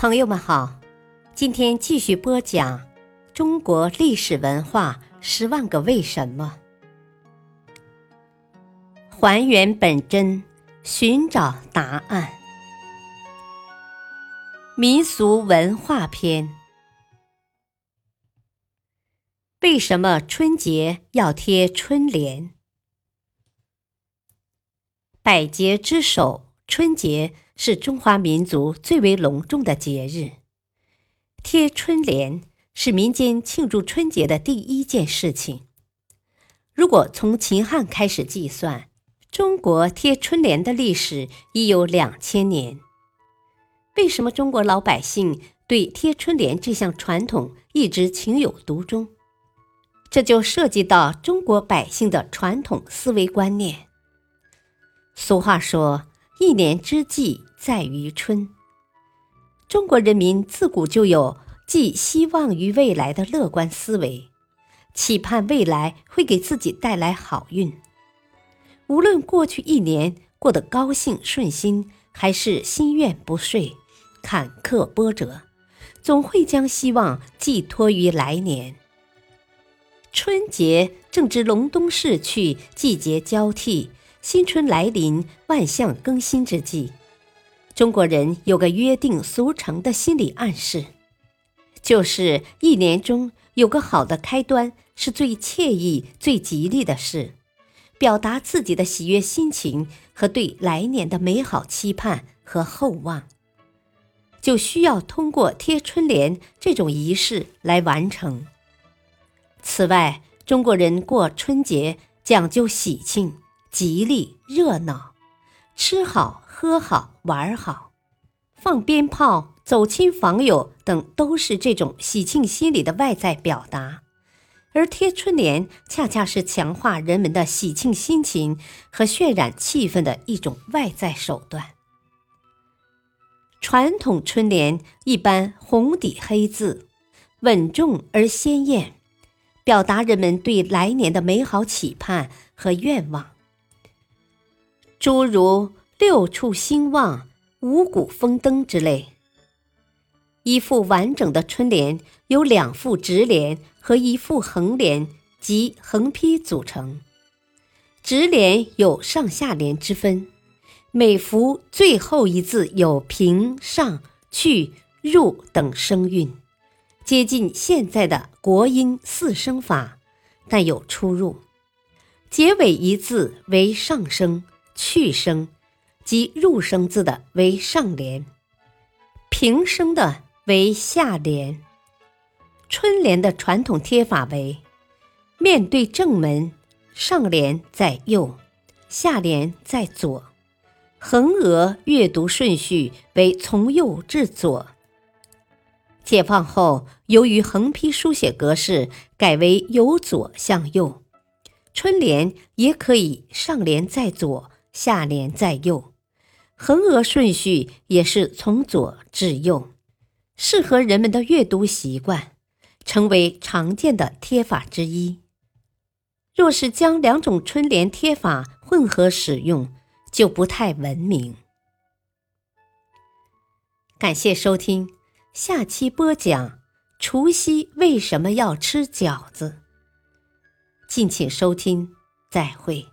朋友们好，今天继续播讲中国历史文化十万个为什么，还原本真，寻找答案。民俗文化篇：为什么春节要贴春联？百节之首，春节。是中华民族最为隆重的节日，贴春联是民间庆祝春节的第一件事情。如果从秦汉开始计算，中国贴春联的历史已有两千年。为什么中国老百姓对贴春联这项传统一直情有独钟？这就涉及到中国百姓的传统思维观念。俗话说。一年之计在于春。中国人民自古就有寄希望于未来的乐观思维，期盼未来会给自己带来好运。无论过去一年过得高兴顺心，还是心愿不遂、坎坷波折，总会将希望寄托于来年。春节正值隆冬逝去，季节交替。新春来临，万象更新之际，中国人有个约定俗成的心理暗示，就是一年中有个好的开端是最惬意、最吉利的事，表达自己的喜悦心情和对来年的美好期盼和厚望，就需要通过贴春联这种仪式来完成。此外，中国人过春节讲究喜庆。吉利热闹，吃好喝好玩好，放鞭炮、走亲访友等，都是这种喜庆心理的外在表达。而贴春联恰恰是强化人们的喜庆心情和渲染气氛的一种外在手段。传统春联一般红底黑字，稳重而鲜艳，表达人们对来年的美好期盼和愿望。诸如六畜兴旺、五谷丰登之类。一副完整的春联由两副直联和一副横联及横批组成。直联有上下联之分，每幅最后一字有平、上、去、入等声韵，接近现在的国音四声法，但有出入。结尾一字为上声。去声及入声字的为上联，平声的为下联。春联的传统贴法为：面对正门，上联在右，下联在左。横额阅读顺序为从右至左。解放后，由于横批书写格式改为由左向右，春联也可以上联在左。下联在右，横额顺序也是从左至右，适合人们的阅读习惯，成为常见的贴法之一。若是将两种春联贴法混合使用，就不太文明。感谢收听，下期播讲除夕为什么要吃饺子。敬请收听，再会。